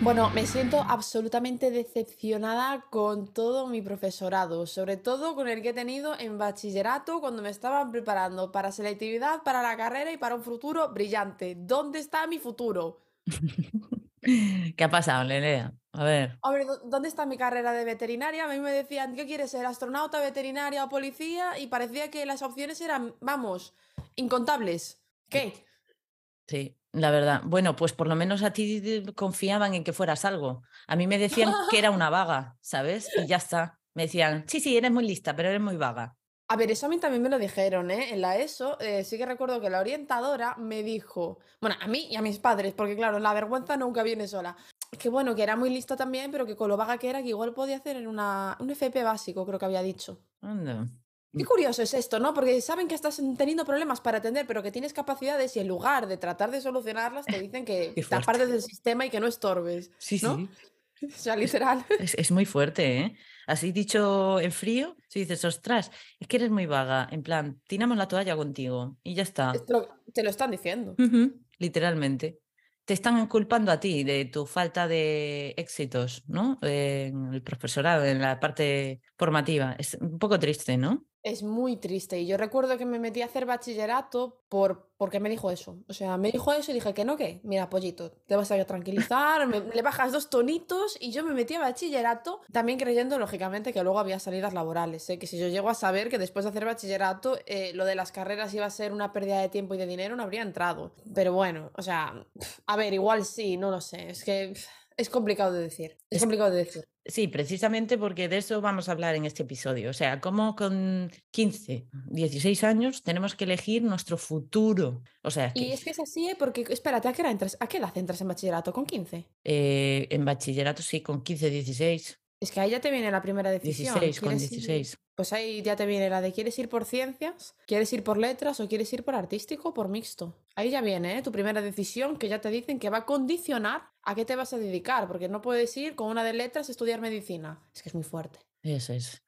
Bueno, me siento absolutamente decepcionada con todo mi profesorado, sobre todo con el que he tenido en bachillerato cuando me estaban preparando para selectividad, para la carrera y para un futuro brillante. ¿Dónde está mi futuro? ¿Qué ha pasado, Nerea? A ver. ¿dó- ¿dónde está mi carrera de veterinaria? A mí me decían, ¿qué quieres ser? ¿Astronauta, veterinaria o policía? Y parecía que las opciones eran, vamos, incontables. ¿Qué? Sí, la verdad. Bueno, pues por lo menos a ti confiaban en que fueras algo. A mí me decían que era una vaga, ¿sabes? Y ya está. Me decían, sí, sí, eres muy lista, pero eres muy vaga. A ver, eso a mí también me lo dijeron, ¿eh? En la ESO, eh, sí que recuerdo que la orientadora me dijo, bueno, a mí y a mis padres, porque claro, la vergüenza nunca viene sola. Que bueno, que era muy lista también, pero que con lo vaga que era, que igual podía hacer en una, un FP básico, creo que había dicho. Anda. Qué Mm, curioso es esto, ¿no? Porque saben que estás en- teniendo problemas para atender, pero que tienes capacidades y en lugar de tratar de solucionarlas, te dicen que te apartes del sistema y que no estorbes, Sí, ¿no? sí. O sea, literal. Es, es muy fuerte, ¿eh? Así dicho en frío, si dices, ostras, es que eres muy vaga. En plan, tiramos la toalla contigo y ya está. Lo- te lo están diciendo. Literalmente. Te están culpando a ti de tu falta de éxitos, ¿no? En el profesorado, en la parte formativa. Es un poco triste, ¿no? Es muy triste. Y yo recuerdo que me metí a hacer bachillerato por, porque me dijo eso. O sea, me dijo eso y dije que no, que mira, pollito, te vas a tranquilizar, le bajas dos tonitos y yo me metí a bachillerato, también creyendo, lógicamente, que luego había salidas laborales. ¿eh? Que si yo llego a saber que después de hacer bachillerato, eh, lo de las carreras iba a ser una pérdida de tiempo y de dinero, no habría entrado. Pero bueno, o sea, a ver, igual sí, no lo sé. Es que es complicado de decir. Es Es- complicado de decir. Sí, precisamente porque de eso vamos a hablar en este episodio. O sea, cómo con 15, 16 años tenemos que elegir nuestro futuro. O sea, Y es que es así, ¿eh? Porque, espérate, ¿a qué, hora entras? ¿A qué edad entras en bachillerato? ¿Con 15? eh, en bachillerato sí, con 15, 16, Es que ahí ya te viene la primera decisión. 16, con ¿Quieres ir? 16. Pues ahí ya te viene la de ¿quieres ir por ciencias? ¿Quieres ir por letras? ¿O quieres ir por artístico o por mixto? Ahí ya viene, ¿eh? Tu primera decisión que ya te dicen que va a condicionar a qué te vas a dedicar, porque no puedes ir con una de letras a estudiar medicina. Es que es muy fuerte. Eso es.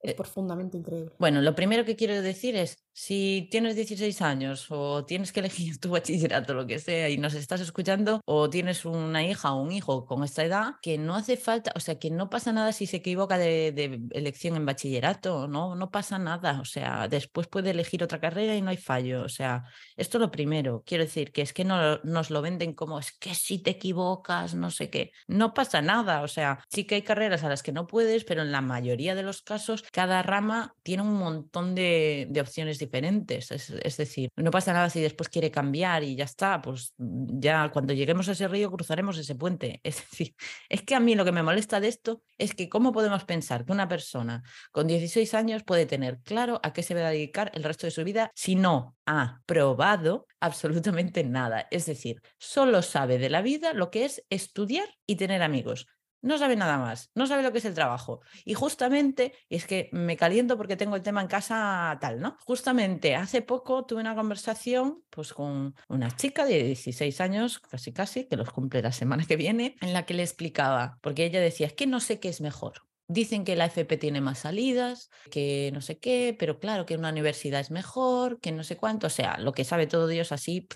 Es Eh, profundamente increíble. Bueno, lo primero que quiero decir es, si tienes 16 años o tienes que elegir tu bachillerato, lo que sea, y nos estás escuchando, o tienes una hija o un hijo con esta edad, que no hace falta, o sea, que no pasa nada si se equivoca de, de elección en bachillerato, no, no pasa nada, o sea, después puede elegir otra carrera y no hay fallo, o sea, esto es lo primero, quiero decir, que es que no nos lo venden como es que si te equivocas, no sé qué, no pasa nada, o sea, sí que hay carreras a las que no puedes, pero en la mayoría de los casos cada rama tiene un montón de, de opciones diferentes. Es, es, decir, no pasa nada si después quiere cambiar y ya está, pues ya cuando lleguemos a ese río cruzaremos ese puente. Es decir, es que a mí lo que me molesta de esto es que cómo podemos pensar que una persona con 16 años puede tener claro a qué se va a dedicar el resto de su vida si no ha probado absolutamente nada. Es decir, solo sabe de la vida lo que es estudiar y tener amigos no sabe nada más, no sabe lo que es el trabajo. Y justamente, es que me caliento porque tengo el tema en casa tal, ¿no? Justamente hace poco tuve una conversación pues con una chica de 16 años, casi casi, que los cumple la semana que viene, en la que le explicaba, porque ella decía, es que no sé qué es mejor. Dicen que la FP tiene más salidas, que no sé qué, pero claro que una universidad es mejor, que no sé cuánto, o sea, lo que sabe todo Dios así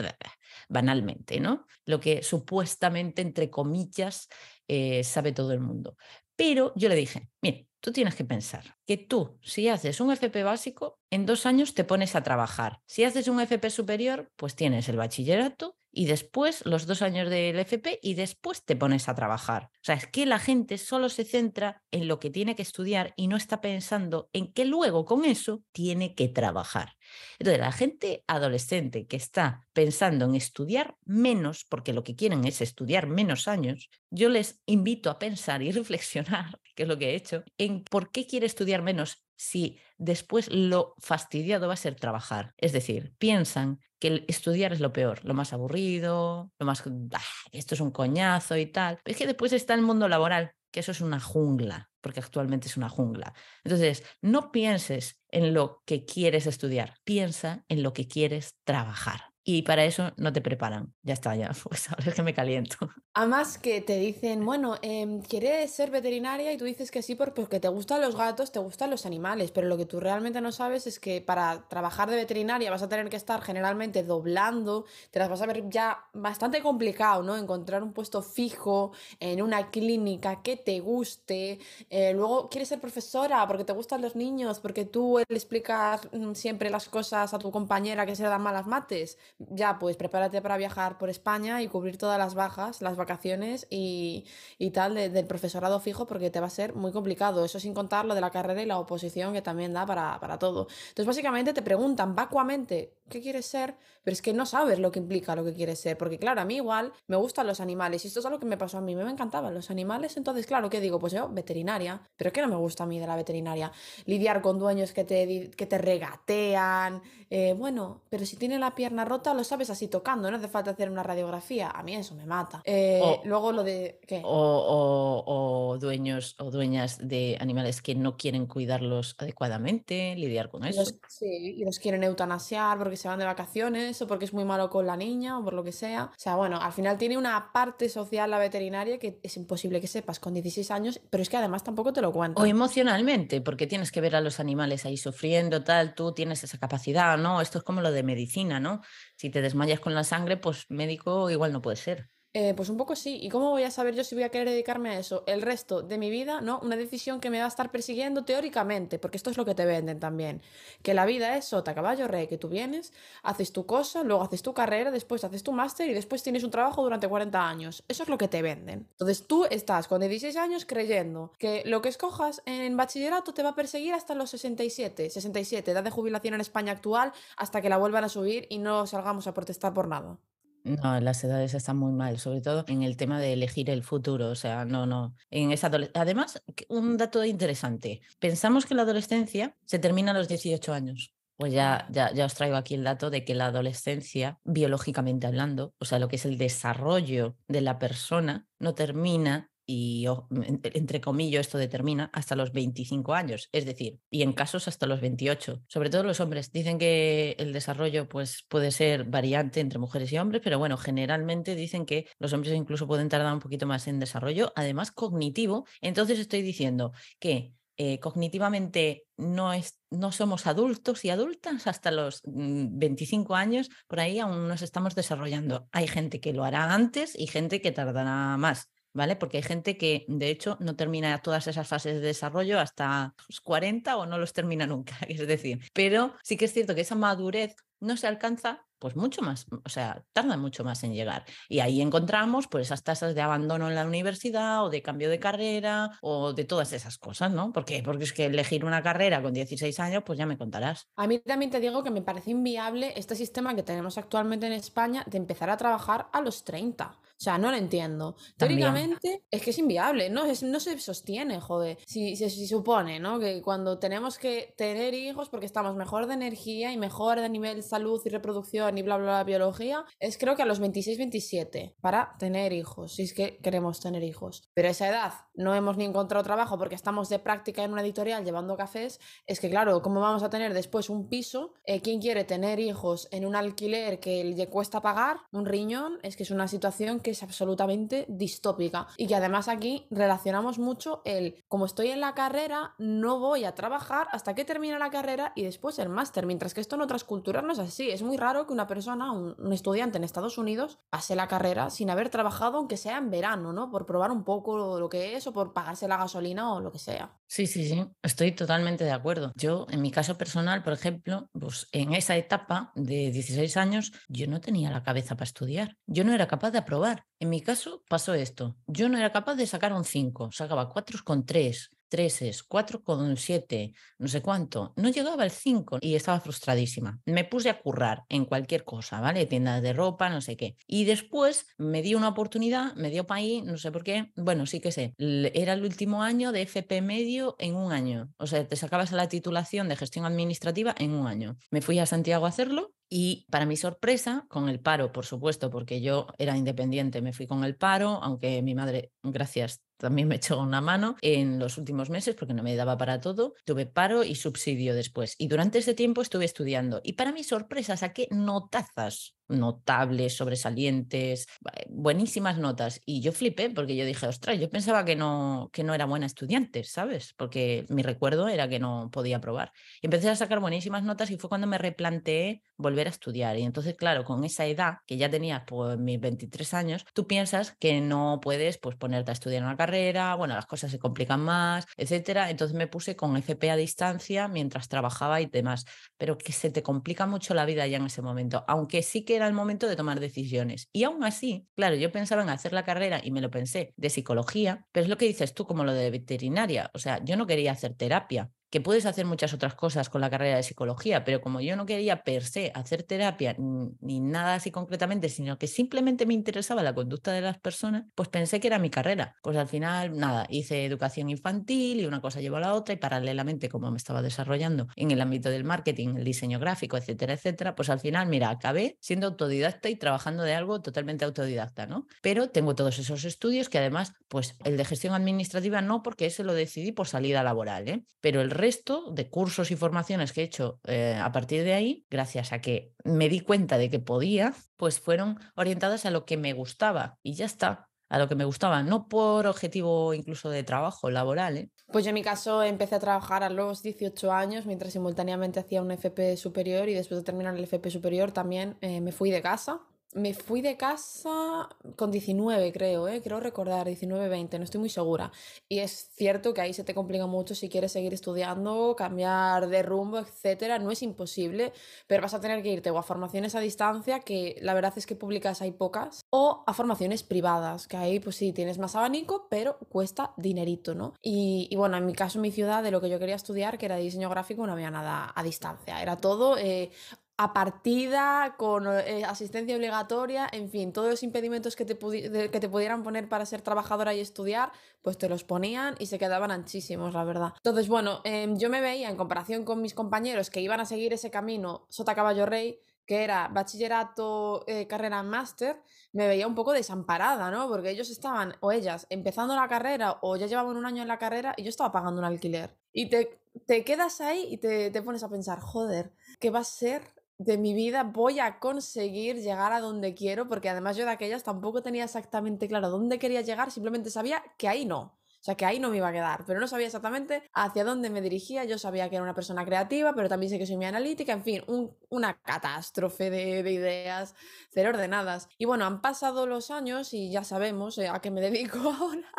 banalmente, ¿no? Lo que supuestamente, entre comillas, eh, sabe todo el mundo. Pero yo le dije, mire, tú tienes que pensar que tú, si haces un FP básico, en dos años te pones a trabajar. Si haces un FP superior, pues tienes el bachillerato y después los dos años del FP y después te pones a trabajar. O sea, es que la gente solo se centra en lo que tiene que estudiar y no está pensando en que luego con eso tiene que trabajar. Entonces, la gente adolescente que está pensando en estudiar menos, porque lo que quieren es estudiar menos años, yo les invito a pensar y reflexionar, que es lo que he hecho, en por qué quiere estudiar menos si después lo fastidiado va a ser trabajar. Es decir, piensan que el estudiar es lo peor, lo más aburrido, lo más... Ah, esto es un coñazo y tal. Es que después está el mundo laboral, que eso es una jungla, porque actualmente es una jungla. Entonces, no pienses en lo que quieres estudiar, piensa en lo que quieres trabajar. Y para eso no te preparan. Ya está, ya, pues ahora es que me caliento. Además que te dicen, bueno, em, ¿quieres ser veterinaria? Y tú dices que sí porque te gustan los gatos, te gustan los animales, pero lo que tú realmente no sabes es que para trabajar de veterinaria vas a tener que estar generalmente doblando, te las vas a ver ya bastante complicado, ¿no? Encontrar un puesto fijo en una clínica que te guste. Eh, luego quieres ser profesora porque te gustan los niños, porque tú le explicas mm, siempre las cosas a tu compañera que se le dan malas mates ya, pues prepárate para viajar por España y cubrir todas las bajas, las vacaciones y, tal del profesorado fijo porque te va a ser muy complicado. Eso sin contar lo de la carrera y la oposición que también da para, para todo. Entonces, básicamente te preguntan vacuamente qué quieres ser, pero es que no sabes lo que implica lo que quieres ser, porque claro, a mí igual me gustan los animales y esto es algo que me pasó a mí, me encantaban los animales, entonces claro, ¿qué digo? Pues yo, veterinaria, pero ¿qué no me gusta a mí de la veterinaria? Lidiar con dueños que te, que te regatean, eh, bueno, pero si tiene la pierna rota lo sabes así tocando, no hace falta hacer una radiografía, a mí eso me mata. Eh, luego lo de... ¿qué? O, dueños o dueñas de animales que no quieren cuidarlos adecuadamente, lidiar con eso. sí, y los quieren eutanasiar porque se van de vacaciones o porque es muy malo con la niña o por lo que sea. O sea, bueno, al final tiene una parte social la veterinaria que es imposible que sepas con 16 años, pero es que además tampoco te lo cuento. O emocionalmente, porque tienes que ver a los animales ahí sufriendo, tal, tú tienes esa capacidad, ¿no? Esto es como lo de medicina, ¿no? Si te desmayas con la sangre, pues médico igual no puede ser. Eh, pues un poco sí. ¿Y cómo voy a saber yo si voy a querer dedicarme a eso el resto de mi vida? ¿No? Una decisión que me va a estar persiguiendo teóricamente, porque esto es lo que te venden también. Que la vida es sota, caballo, rey, que tú vienes, haces tu cosa, luego haces tu carrera, después haces tu máster y después tienes un trabajo durante 40 años. Eso es lo que te venden. Entonces tú estás con 16 años creyendo que lo que escojas en bachillerato te va a perseguir hasta los 67, 67, edad de jubilación en España actual, hasta que la vuelvan a subir y no salgamos a protestar por nada. No, las edades están muy mal, sobre todo en el tema de elegir el futuro. O sea, no, no. En esa Además, un dato interesante. Pensamos que la adolescencia se termina a los 18 años. Pues ya, ya, ya os traigo aquí el dato de que la adolescencia, biológicamente hablando, o sea, lo que es el desarrollo de la persona, no termina y entre comillas esto determina hasta los 25 años, es decir, y en casos hasta los 28. Sobre todo los hombres dicen que el desarrollo pues puede ser variante entre mujeres y hombres, pero bueno, generalmente dicen que los hombres incluso pueden tardar un poquito más en desarrollo, además cognitivo. Entonces estoy diciendo que eh, cognitivamente no, es, no somos adultos y adultas hasta los 25 mm, años, por ahí aún nos estamos desarrollando. Hay gente que lo hará antes y gente que tardará más. ¿Vale? Porque hay gente que, de hecho, no termina todas esas fases de desarrollo hasta los 40 o no los termina nunca, es decir. Pero sí que es cierto que esa madurez no se alcanza pues mucho más, o sea, tarda mucho más en llegar. Y ahí encontramos pues esas tasas de abandono en la universidad o de cambio de carrera o de todas esas cosas, ¿no? ¿Por qué? Porque es que elegir una carrera con 16 años, pues ya me contarás. A mí también te digo que me parece inviable este sistema que tenemos actualmente en España de empezar a trabajar a los 30. O sea, no lo entiendo. Teóricamente es que es inviable, ¿no? no se sostiene, joder. Si se supone, ¿no? Que cuando tenemos que tener hijos porque estamos mejor de energía y mejor de nivel salud y reproducción y bla, bla, bla, biología, es creo que a los 26, 27 para tener hijos, si es que queremos tener hijos. Pero a esa edad no hemos ni encontrado trabajo porque estamos de práctica en una editorial llevando cafés, es que claro, ¿cómo vamos a tener después un piso? Eh, ¿Quién quiere tener hijos en un alquiler que le cuesta pagar? Un riñón, es que es una situación que es absolutamente distópica y que además aquí relacionamos mucho el como estoy en la carrera no voy a trabajar hasta que termine la carrera y después el máster, mientras que esto en otras culturas no es así, es muy raro que una persona, un, estudiante en Estados Unidos pase la carrera sin haber trabajado aunque sea en verano, ¿no? Por probar un poco lo que es o por pagarse la gasolina o lo que sea. Sí, sí, sí, estoy totalmente de acuerdo. Yo, en mi caso personal, por ejemplo, pues en esa etapa de 16 años, yo no tenía la cabeza para estudiar. Yo no era capaz de aprobar. En mi caso pasó esto. Yo no era capaz de sacar un 5, sacaba 4 con 3 treses, 4,7, no sé cuánto. No llegaba al 5 y estaba frustradísima. Me puse a currar en cualquier cosa, ¿vale? Tiendas de ropa, no sé qué. Y después me dio una oportunidad, me dio para ahí, no sé por qué. Bueno, sí que sé. Era el último año de FP medio en un año. O sea, te sacabas la titulación de gestión administrativa en un año. Me fui a Santiago a hacerlo y para mi sorpresa, con el paro, por supuesto, porque yo era independiente, me fui con el paro, aunque mi madre, gracias, también me echó una mano en los últimos meses porque no me daba para todo. Tuve paro y subsidio después. Y durante ese tiempo estuve estudiando. Y para mi sorpresa saqué notazas notables, sobresalientes, buenísimas notas. Y yo flipé porque yo dije, ostras, yo pensaba que no, que no era buena estudiante, ¿sabes? Porque mi recuerdo era que no podía probar. Y empecé a sacar buenísimas notas y fue cuando me replanteé volver a estudiar. Y entonces, claro, con esa edad que ya tenías, pues mis 23 años, tú piensas que no puedes pues ponerte a estudiar una carrera, bueno, las cosas se complican más, etcétera. Entonces me puse con FP a distancia mientras trabajaba y demás, pero que se te complica mucho la vida ya en ese momento, aunque sí que era el momento de tomar decisiones. Y aún así, claro, yo pensaba en hacer la carrera y me lo pensé de psicología, pero es lo que dices tú como lo de veterinaria, o sea, yo no quería hacer terapia, que puedes hacer muchas otras cosas con la carrera de psicología, pero como yo no quería per se hacer terapia ni nada así concretamente, sino que simplemente me interesaba la conducta de las personas, pues pensé que era mi carrera. Pues al final, nada, hice educación infantil y una cosa llevó a la otra y paralelamente, como me estaba desarrollando en el ámbito del marketing, el diseño gráfico, etcétera, etcétera, pues al final, mira, acabé siendo autodidacta y trabajando de algo totalmente autodidacta, ¿no? Pero tengo todos esos estudios que además, pues el de gestión administrativa no, porque ese lo decidí por salida laboral, ¿eh? Pero el resto de cursos y formaciones que he hecho eh, a partir de ahí, gracias a que me di cuenta de que podía, pues fueron orientadas a lo que me gustaba y ya está a lo que me gustaba, no por objetivo incluso de trabajo laboral. ¿eh? Pues yo en mi caso empecé a trabajar a los 18 años mientras simultáneamente hacía un FP superior y después de terminar el FP superior también eh, me fui de casa me fui de casa con 19, creo, ¿eh? creo recordar, 19, 20, no estoy muy segura. Y es cierto que ahí se te complica mucho si quieres seguir estudiando, cambiar de rumbo, etcétera. No es imposible, pero vas a tener que irte o a formaciones a distancia, que la verdad es que públicas hay pocas, o a formaciones privadas, que ahí pues sí tienes más abanico, pero cuesta dinerito, ¿no? Y, bueno, en mi caso, en mi ciudad, de lo que yo quería estudiar, que era diseño gráfico, no había nada a distancia. Era todo eh, a partida, con eh, asistencia obligatoria, en fin, todos los impedimentos que te, pudieran poner para ser trabajadora y estudiar, pues te los ponían y se quedaban anchísimos, la verdad. Entonces, bueno, em, yo me veía en comparación con mis compañeros que iban a seguir ese camino Sota Caballo Rey, que era bachillerato, eh, carrera máster, me veía un poco desamparada, ¿no? Porque ellos estaban, o ellas, empezando la carrera, o ya llevaban un año en la carrera y yo estaba pagando un alquiler. Y te, te quedas ahí y te, te pones a pensar, joder, ¿qué va a ser de mi vida voy a conseguir llegar a donde quiero, porque además yo de aquellas tampoco tenía exactamente claro dónde quería llegar, simplemente sabía que ahí no. O sea, que ahí no me iba a quedar, pero no sabía exactamente hacia dónde me dirigía. Yo sabía que era una persona creativa, pero también sé que soy muy analítica, en fin, una catástrofe de, de, ideas, cero ordenadas. Y bueno, han pasado los años y ya sabemos eh, a qué me dedico ahora.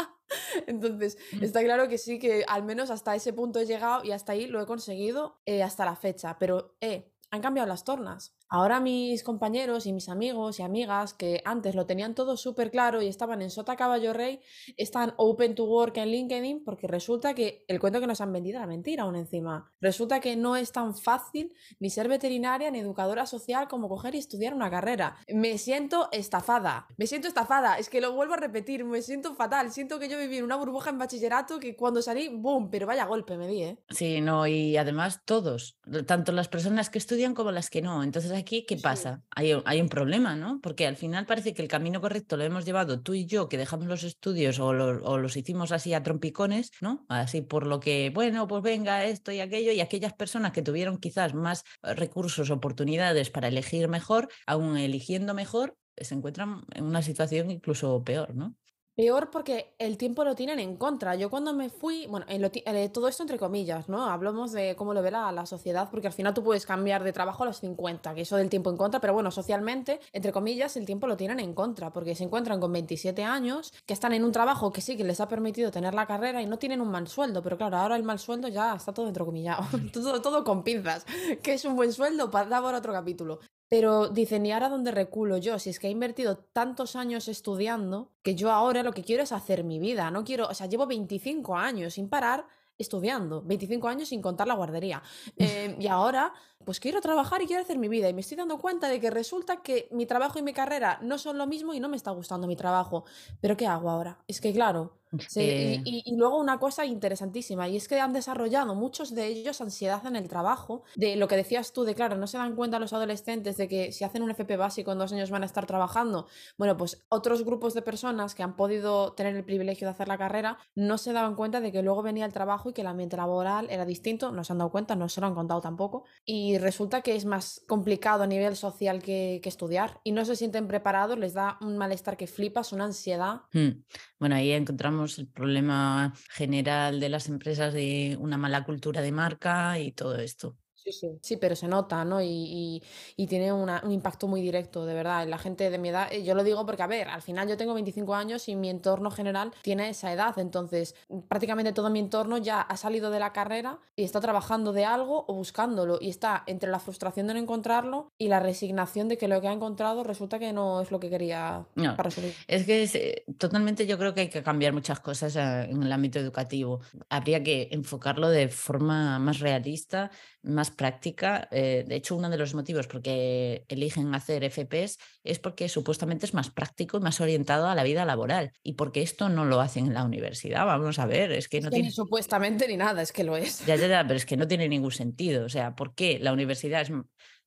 Entonces, mm. está claro que sí, que al menos hasta ese punto he llegado y hasta ahí lo he conseguido eh, hasta la fecha. Pero, eh, han cambiado las tornas. Ahora mis compañeros y mis amigos y amigas que antes lo tenían todo súper claro y estaban en Sota Caballo Rey, están open to work en LinkedIn porque resulta que el cuento que nos han vendido era mentira aún encima. Resulta que no es tan fácil ni ser veterinaria ni educadora social como coger y estudiar una carrera. Me siento estafada, me siento estafada, es que lo vuelvo a repetir, me siento fatal, siento que yo viví en una burbuja en bachillerato que cuando salí, boom, pero vaya golpe me di, ¿eh? Sí, no, y además todos, tanto las personas que estudian como las que no. Entonces aquí, ¿qué pasa? Hay, hay, un problema, ¿no? Porque al final parece que el camino correcto lo hemos llevado tú y yo, que dejamos los estudios o, o los hicimos así a trompicones, ¿no? Así por lo que, bueno, pues venga esto y aquello, y aquellas personas que tuvieron quizás más eh, recursos, oportunidades para elegir mejor, aún eligiendo mejor, se encuentran en una situación incluso peor, ¿no? Peor porque el tiempo lo tienen en contra. Yo cuando me fui, bueno, en eh, todo esto entre comillas, ¿no? Hablamos de cómo lo ve la, sociedad, porque al final tú puedes cambiar de trabajo a los 50, que eso del tiempo en contra, pero bueno, socialmente, entre comillas, el tiempo lo tienen en contra, porque se encuentran con 27 años, que están en un trabajo que sí, que les ha permitido tener la carrera y no tienen un mal sueldo, pero claro, ahora el mal sueldo ya está todo entrecomillado, todo, todo con pinzas, que es un buen sueldo para dar otro capítulo. Pero dicen, ¿y ahora dónde reculo yo? Si es que he invertido tantos años estudiando que yo ahora lo que quiero es hacer mi vida. No quiero, o sea, llevo 25 años sin parar estudiando, 25 años sin contar la guardería. Em, y ahora, pues quiero trabajar y quiero hacer mi vida. Y me estoy dando cuenta de que resulta que mi trabajo y mi carrera no son lo mismo y no me está gustando mi trabajo. Pero ¿qué hago ahora? Es que claro, Sí, Eh, y, y- y luego una cosa interesantísima, y es que han desarrollado muchos de ellos ansiedad en el trabajo, de lo que decías tú, de claro, no se dan cuenta los adolescentes de que si hacen un FP básico en dos años van a estar trabajando. Bueno, pues otros grupos de personas que han podido tener el privilegio de hacer la carrera no se daban cuenta de que luego venía el trabajo y que el ambiente laboral era distinto, no se han dado cuenta, no se lo han contado tampoco, y resulta que es más complicado a nivel social que, estudiar, y no se sienten preparados, les da un malestar que flipas, una ansiedad. Mm, Bueno, ahí encontramos el problema general de las empresas de una mala cultura de marca y todo esto. Sí, sí. Sí, pero se nota, ¿no? Y, y- y tiene una- un impacto muy directo, de verdad. en La gente de mi edad, eh, yo lo digo porque, a ver, al final yo tengo 25 años y mi entorno general tiene esa edad. Entonces, prácticamente todo mi entorno ya ha salido de la carrera y está trabajando de algo o buscándolo. Y está entre la frustración de no encontrarlo y la resignación de que lo que ha encontrado resulta que no es lo que quería No, para su vida. Es que es, eh, totalmente yo creo que hay que cambiar muchas cosas eh, en el ámbito educativo. Habría que enfocarlo de forma más realista, más práctica. Eh, de hecho, uno de los motivos por que eligen hacer FPs es porque supuestamente es más práctico y más orientado a la vida laboral. Y porque esto no lo hacen en la universidad. Vamos a ver, es que Es no que tiene... ni supuestamente ni nada, es que lo es. Ya, ya, ya, pero es que no tiene ningún sentido. O sea, ¿por qué la universidad es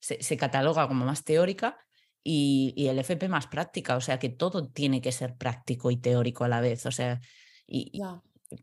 se, se cataloga como más teórica y, y el FP más práctica? O sea, que todo tiene que ser práctico y teórico a la vez. O sea, y.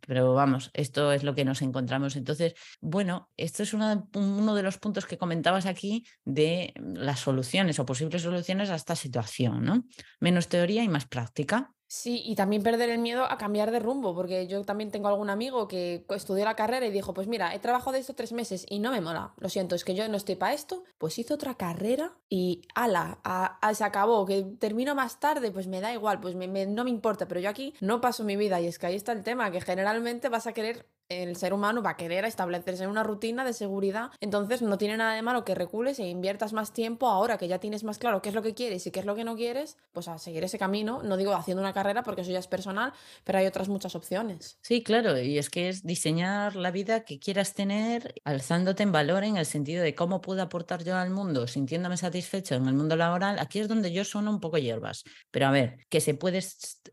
pero vamos, esto es lo que nos encontramos. Entonces, bueno, esto es uno de los puntos que comentabas aquí de las soluciones o posibles soluciones a esta situación, ¿no? Menos teoría y más práctica. Sí, y también perder el miedo a cambiar de rumbo, porque yo también tengo algún amigo que estudió la carrera y dijo, pues mira, he trabajado de esto tres meses y no me mola, lo siento, es que yo no estoy para esto, pues hizo otra carrera y ala, a- a- se acabó, que termino más tarde, pues me da igual, pues me- me- no me importa, pero yo aquí no paso mi vida y es que ahí está el tema, que generalmente vas a querer, el ser humano va a querer establecerse en una rutina de seguridad, entonces no tiene nada de malo que recules e inviertas más tiempo ahora que ya tienes más claro qué es lo que quieres y qué es lo que no quieres, pues a seguir ese camino, no digo haciendo una carrera porque eso ya es personal, pero hay otras muchas opciones. Sí, claro, y es que es diseñar la vida que quieras tener, alzándote en valor en el sentido de cómo puedo aportar yo al mundo, sintiéndome satisfecho en el mundo laboral. Aquí es donde yo sueno un poco hierbas, pero a ver, que se puede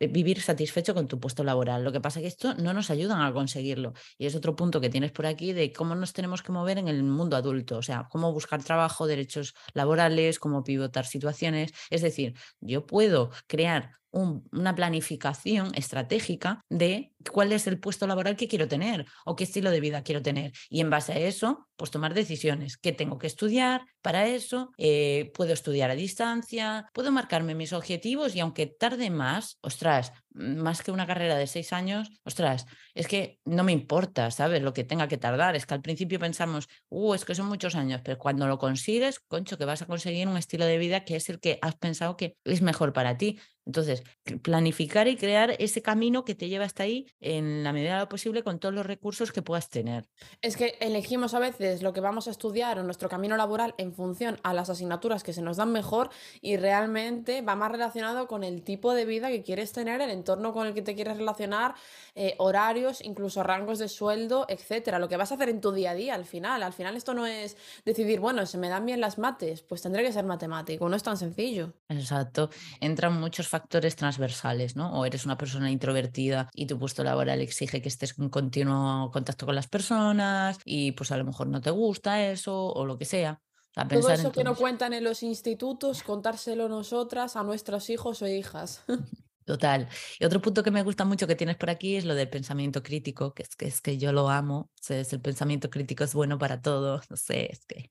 eh, vivir satisfecho con tu puesto laboral. Lo que pasa es que esto no nos ayudan a conseguirlo. Y es otro punto que tienes por aquí de cómo nos tenemos que mover en el mundo adulto, o sea, cómo buscar trabajo, derechos laborales, cómo pivotar situaciones. Es decir, yo puedo crear un- una planificación estratégica de cuál es el puesto laboral que quiero tener o qué estilo de vida quiero tener. Y en base a eso, pues tomar decisiones. ¿Qué tengo que estudiar para eso? Eh, ¿Puedo estudiar a distancia? ¿Puedo marcarme mis objetivos? Y aunque tarde más, ostras, más que una carrera de seis años, ostras, es que no me importa, ¿sabes? Lo que tenga que tardar. Es que al principio pensamos, uh, es que son muchos años, pero cuando lo consigues, concho, que vas a conseguir un estilo de vida que es el que has pensado que es mejor para ti. Entonces, planificar y crear ese camino que te lleva hasta ahí en la medida de lo posible con todos los recursos que puedas tener. Es que elegimos a veces lo que vamos a estudiar o nuestro camino laboral en función a las asignaturas que se nos dan mejor y realmente va más relacionado con el tipo de vida que quieres tener, el entorno con el que te quieres relacionar, eh, horarios, incluso rangos de sueldo, etcétera. Lo que vas a hacer en tu día a día al final. Al final esto no es decidir, bueno, se me dan bien las mates, pues tendré que ser matemático. No es tan sencillo. Exacto. Entran muchos factores transversales, ¿no? O eres una persona introvertida y tu puesto laboral exige que estés en continuo contacto con las personas y pues a lo mejor no te gusta eso o lo que sea. O sea, Todo eso que no cuentan en los institutos, contárselo nosotras a nuestros hijos o hijas. Total. Y otro punto que me gusta mucho que tienes por aquí es lo del pensamiento crítico, que es que, es que yo lo amo. O sea, es el pensamiento crítico es bueno para todo. No sé, es que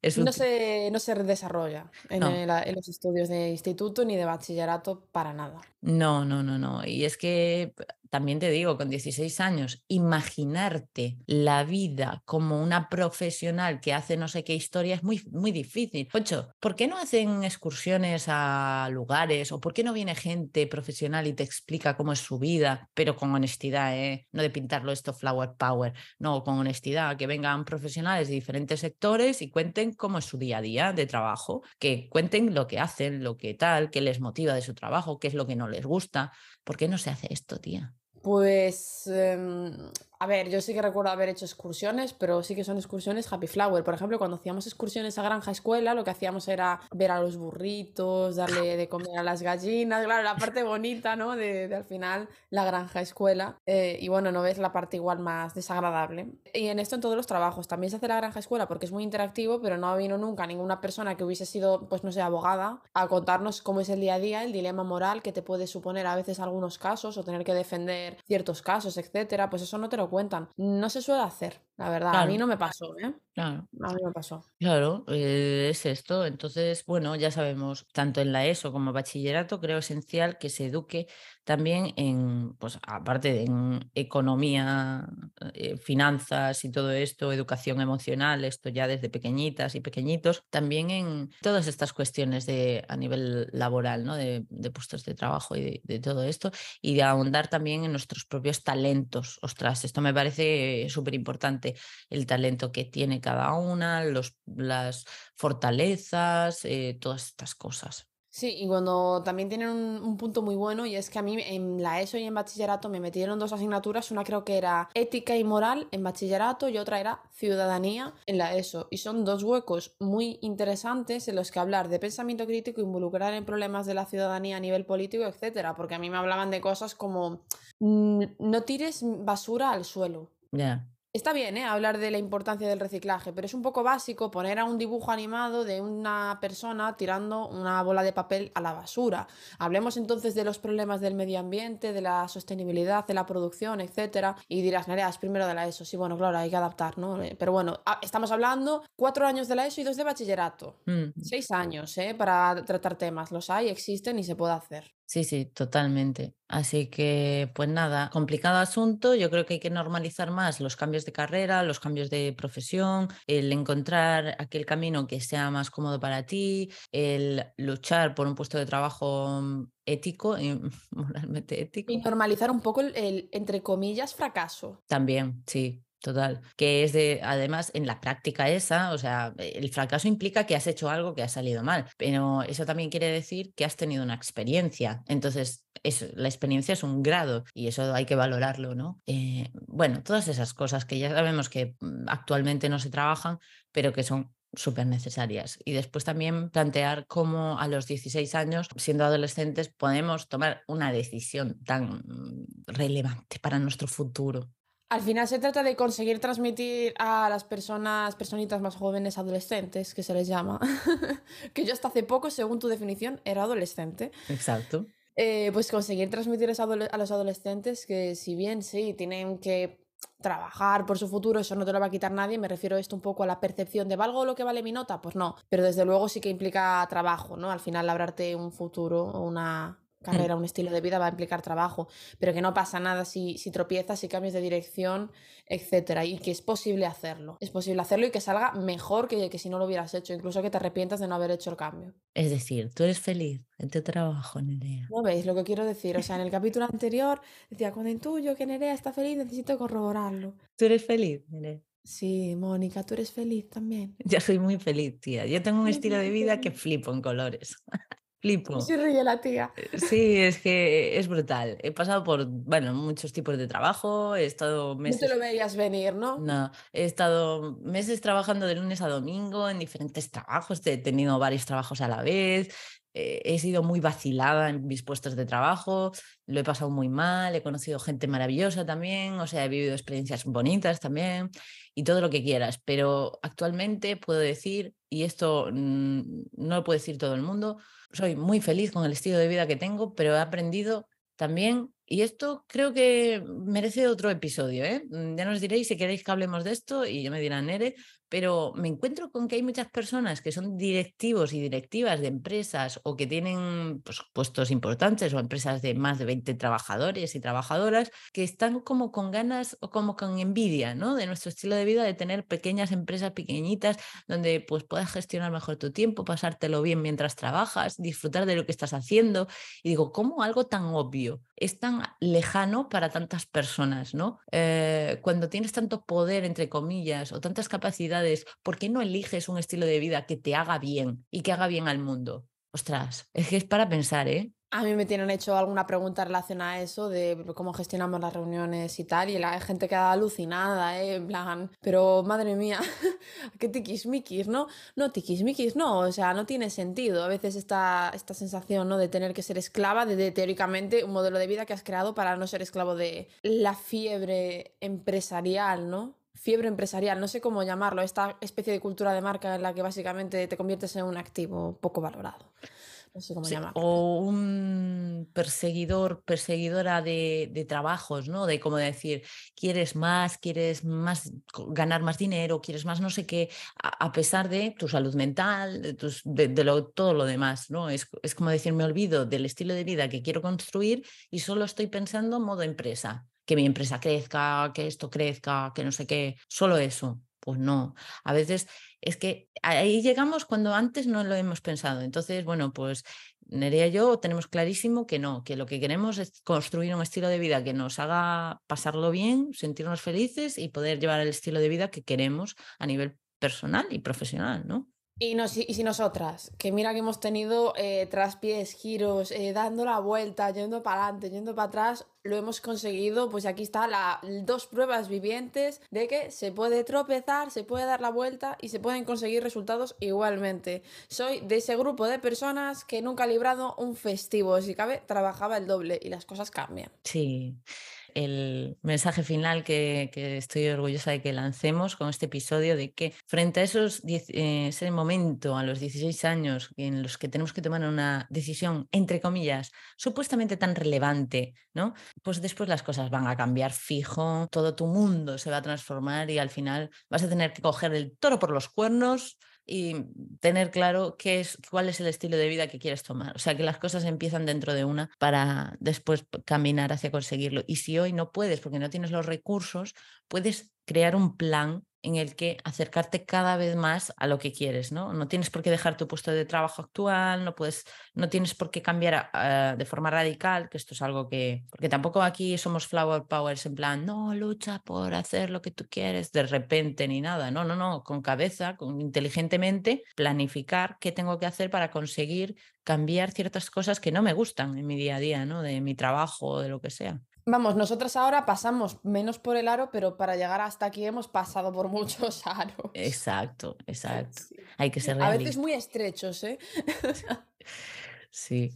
es No se, no se desarrolla en, No. el- en los estudios de instituto ni de bachillerato para nada. No, no, no, no. Y es que también te digo, con 16 años, imaginarte la vida como una profesional que hace no sé qué historia es muy, muy difícil. Ocho, ¿por qué no hacen excursiones a lugares o por qué no viene gente profesional y te explica cómo es su vida, pero con honestidad, ¿eh? No de pintarlo esto flower power, no, con honestidad, que vengan profesionales de diferentes sectores y cuenten cómo es su día a día de trabajo, que cuenten lo que hacen, lo que tal, qué les motiva de su trabajo, qué es lo que no gusta. ¿Por qué no se hace esto, tía? Pues em, a ver, yo sí que recuerdo haber hecho excursiones, pero sí que son excursiones Happy Flower. Por ejemplo, cuando hacíamos excursiones a Granja Escuela, lo que hacíamos era ver a los burritos, darle de comer a las gallinas, claro, la parte bonita, ¿no? De, de al final la Granja Escuela. Eh, y bueno, no ves la parte igual más desagradable. Y en esto en todos los trabajos. También se hace la Granja Escuela porque es muy interactivo, pero no ha vino nunca ninguna persona que hubiese sido, pues no sé, abogada, a contarnos cómo es el día a día, el dilema moral que te puede suponer a veces algunos casos o tener que defender ciertos casos, etcétera. Pues eso no te lo cuentan. No se suele hacer, la verdad. A mí no me pasó, ¿eh? Claro. A mí me pasó. Claro, eh, es esto. Entonces, bueno, ya sabemos, tanto en la ESO como bachillerato, creo esencial que se eduque también en, pues aparte de en economía, eh, finanzas y todo esto, educación emocional, esto ya desde pequeñitas y pequeñitos, también en todas estas cuestiones de a nivel laboral, ¿no? De, de puestos de trabajo y de, de, todo esto, y de ahondar también en nuestros propios talentos. Ostras, esto me parece súper importante, el talento que tiene cada una, los, las fortalezas, eh, todas estas cosas. Sí, y cuando también tienen un, un, punto muy bueno y es que a mí en la ESO y en bachillerato me metieron dos asignaturas, una creo que era ética y moral en bachillerato y otra era ciudadanía en la ESO. Y son dos huecos muy interesantes en los que hablar de pensamiento crítico, involucrar en problemas de la ciudadanía a nivel político, etcétera, porque a mí me hablaban de cosas como mm, no tires basura al suelo. Ya. Yeah. Está bien, ¿eh? Hablar de la importancia del reciclaje, pero es un poco básico poner a un dibujo animado de una persona tirando una bola de papel a la basura. Hablemos entonces de los problemas del medio ambiente, de la sostenibilidad, de la producción, etcétera. Y dirás, Nereas, primero de la ESO. Sí, bueno, claro, hay que adaptar, ¿no? Eh, pero bueno, estamos hablando cuatro años de la ESO y dos de bachillerato. Mm. Seis años, ¿eh? Para tratar temas. Los hay, existen y se puede hacer. Sí, sí, totalmente. Así que, pues nada, complicado asunto. Yo creo que hay que normalizar más los cambios de carrera, los cambios de profesión, el encontrar aquel camino que sea más cómodo para ti, el luchar por un puesto de trabajo mm, ético y moralmente ético. Y normalizar un poco el, el entre comillas, fracaso. También, sí, Total, que es de, además, en la práctica esa, o sea, el fracaso implica que has hecho algo que ha salido mal, pero eso también quiere decir que has tenido una experiencia. Entonces, la experiencia es un grado y eso hay que valorarlo, ¿no? Eh, bueno, todas esas cosas que ya sabemos que mm, actualmente no se trabajan, pero que son súper necesarias. Y después también plantear cómo a los 16 años, siendo adolescentes, podemos tomar una decisión tan mm, relevante para nuestro futuro. Al final se trata de conseguir transmitir a las personas, personitas más jóvenes, adolescentes, que se les llama, que yo hasta hace poco, según tu definición, era adolescente. Exacto. Eh, pues conseguir transmitir a los adolescentes que si bien sí, tienen que trabajar por su futuro, eso no te lo va a quitar nadie, me refiero esto un poco a la percepción de ¿valgo lo que vale mi nota? Pues no, pero desde luego sí que implica trabajo, ¿no? Al final labrarte un futuro o una, carrera, un estilo de vida va a implicar trabajo, pero que no pasa nada si, si tropiezas, si cambias de dirección, etcétera, y que es posible hacerlo. Es posible hacerlo y que salga mejor que, que si no lo hubieras hecho, incluso que te arrepientas de no haber hecho el cambio. Es decir, tú eres feliz en tu trabajo, Nerea. ¿No veis lo que quiero decir? O sea, en el capítulo anterior decía, cuando intuyo que Nerea está feliz, necesito corroborarlo. ¿Tú eres feliz, Nerea? Sí, Mónica, tú eres feliz también. Ya soy muy feliz, tía. Yo tengo un estilo de vida que flipo en colores. Flipo. Se ríe la tía. Eh, sí, es que es brutal. He pasado por, bueno, muchos tipos de trabajo, he estado meses... No te lo veías venir, ¿no? No, he estado meses trabajando de lunes a domingo en diferentes trabajos, he tenido varios trabajos a la vez, eh, he sido muy vacilada en mis puestos de trabajo, lo he pasado muy mal, he conocido gente maravillosa también, o sea, he vivido experiencias bonitas también y todo lo que quieras, pero actualmente puedo decir, y esto mm, no lo puede decir todo el mundo, soy muy feliz con el estilo de vida que tengo, pero he aprendido también, y esto creo que merece otro episodio, ¿eh? Mm, ya nos diréis si queréis que hablemos de esto y yo me dirán, Nere, pero me encuentro con que hay muchas personas que son directivos y directivas de empresas o que tienen pues, puestos importantes o empresas de más de 20 trabajadores y trabajadoras que están como con ganas o como con envidia ¿no? de nuestro estilo de vida, de tener pequeñas empresas pequeñitas donde pues puedas gestionar mejor tu tiempo, pasártelo bien mientras trabajas, disfrutar de lo que estás haciendo. Y digo, ¿cómo algo tan obvio es tan lejano para tantas personas? ¿no? Eh, cuando tienes tanto poder, entre comillas, o tantas capacidades, ¿por qué no eliges un estilo de vida que te haga bien y que haga bien al mundo? Ostras, es que es para pensar, ¿eh? A mí me tienen hecho alguna pregunta relacionada a eso, de cómo gestionamos las reuniones y tal, y la gente queda alucinada, ¿eh? En plan, pero madre mía, qué tiquismiquis, ¿no? No, tiquismiquis, no, o sea, no tiene sentido. A veces esta, esta sensación, ¿no? De tener que ser esclava de, de teóricamente un modelo de vida que has creado para no ser esclavo de la fiebre empresarial, ¿no? Fiebre empresarial, no sé cómo llamarlo, esta especie de cultura de marca en la que básicamente te conviertes en un activo poco valorado. No sé cómo Sí, llamarlo. o un perseguidor, perseguidora de, de trabajos, ¿no? De como decir, quieres más, quieres más, ganar más dinero, quieres más no sé qué, a, a pesar de tu salud mental, de, tus, de, de lo, todo lo demás, ¿no? Es, es como decir, me olvido del estilo de vida que quiero construir y solo estoy pensando en modo empresa, que mi empresa crezca, que esto crezca, que no sé qué, solo eso. Pues no, a veces es que ahí llegamos cuando antes no lo hemos pensado. Entonces, bueno, pues Nerea y yo tenemos clarísimo que no, que lo que queremos es construir un estilo de vida que nos haga pasarlo bien, sentirnos felices y poder llevar el estilo de vida que queremos a nivel personal y profesional, ¿no? Y, nos, y si nosotras, que mira que hemos tenido eh, traspiés, giros, eh, dando la vuelta, yendo para adelante, yendo para atrás, lo hemos conseguido, pues aquí está la, dos pruebas vivientes de que se puede tropezar, se puede dar la vuelta y se pueden conseguir resultados igualmente. Soy de ese grupo de personas que nunca ha librado un festivo, si cabe, trabajaba el doble y las cosas cambian. Sí, el mensaje final que, que estoy orgullosa de que lancemos con este episodio de que frente a esos eh, ese momento a los 16 años en los que tenemos que tomar una decisión, entre comillas, supuestamente tan relevante, ¿no? Pues después las cosas van a cambiar fijo, todo tu mundo se va a transformar y al final vas a tener que coger el toro por los cuernos y tener claro qué es, cuál es el estilo de vida que quieres tomar. O sea, que las cosas empiezan dentro de una para después caminar hacia conseguirlo. Y si hoy no puedes porque no tienes los recursos, puedes crear un plan en el que acercarte cada vez más a lo que quieres, ¿no? No tienes por qué dejar tu puesto de trabajo actual, no puedes, no tienes por qué cambiar de forma radical, que esto es algo que, porque tampoco aquí somos flower powers en plan, no, lucha por hacer lo que tú quieres de repente ni nada, no, no, no, con cabeza, con inteligentemente planificar qué tengo que hacer para conseguir cambiar ciertas cosas que no me gustan en mi día a día, ¿no? De mi trabajo de lo que sea. Vamos, nosotras ahora pasamos menos por el aro, pero para llegar hasta aquí hemos pasado por muchos aros. Exacto, exacto. Sí. Hay que ser A veces muy estrechos, ¿eh? Sí.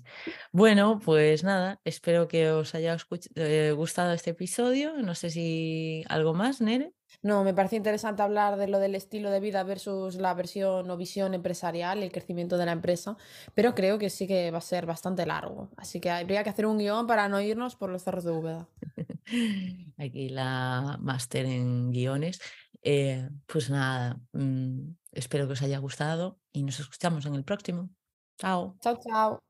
Bueno, pues nada, espero que os haya eh, gustado este episodio. No sé si algo más, Nere. No, me parece interesante hablar de lo del estilo de vida versus la versión o visión empresarial, el crecimiento de la empresa, pero creo que sí que va a ser bastante largo. Así que habría que hacer un guion para no irnos por los cerros de Úbeda. Aquí la máster en guiones. Eh, pues nada, mm, espero que os haya gustado y nos escuchamos en el próximo. Chao. Chao, chao.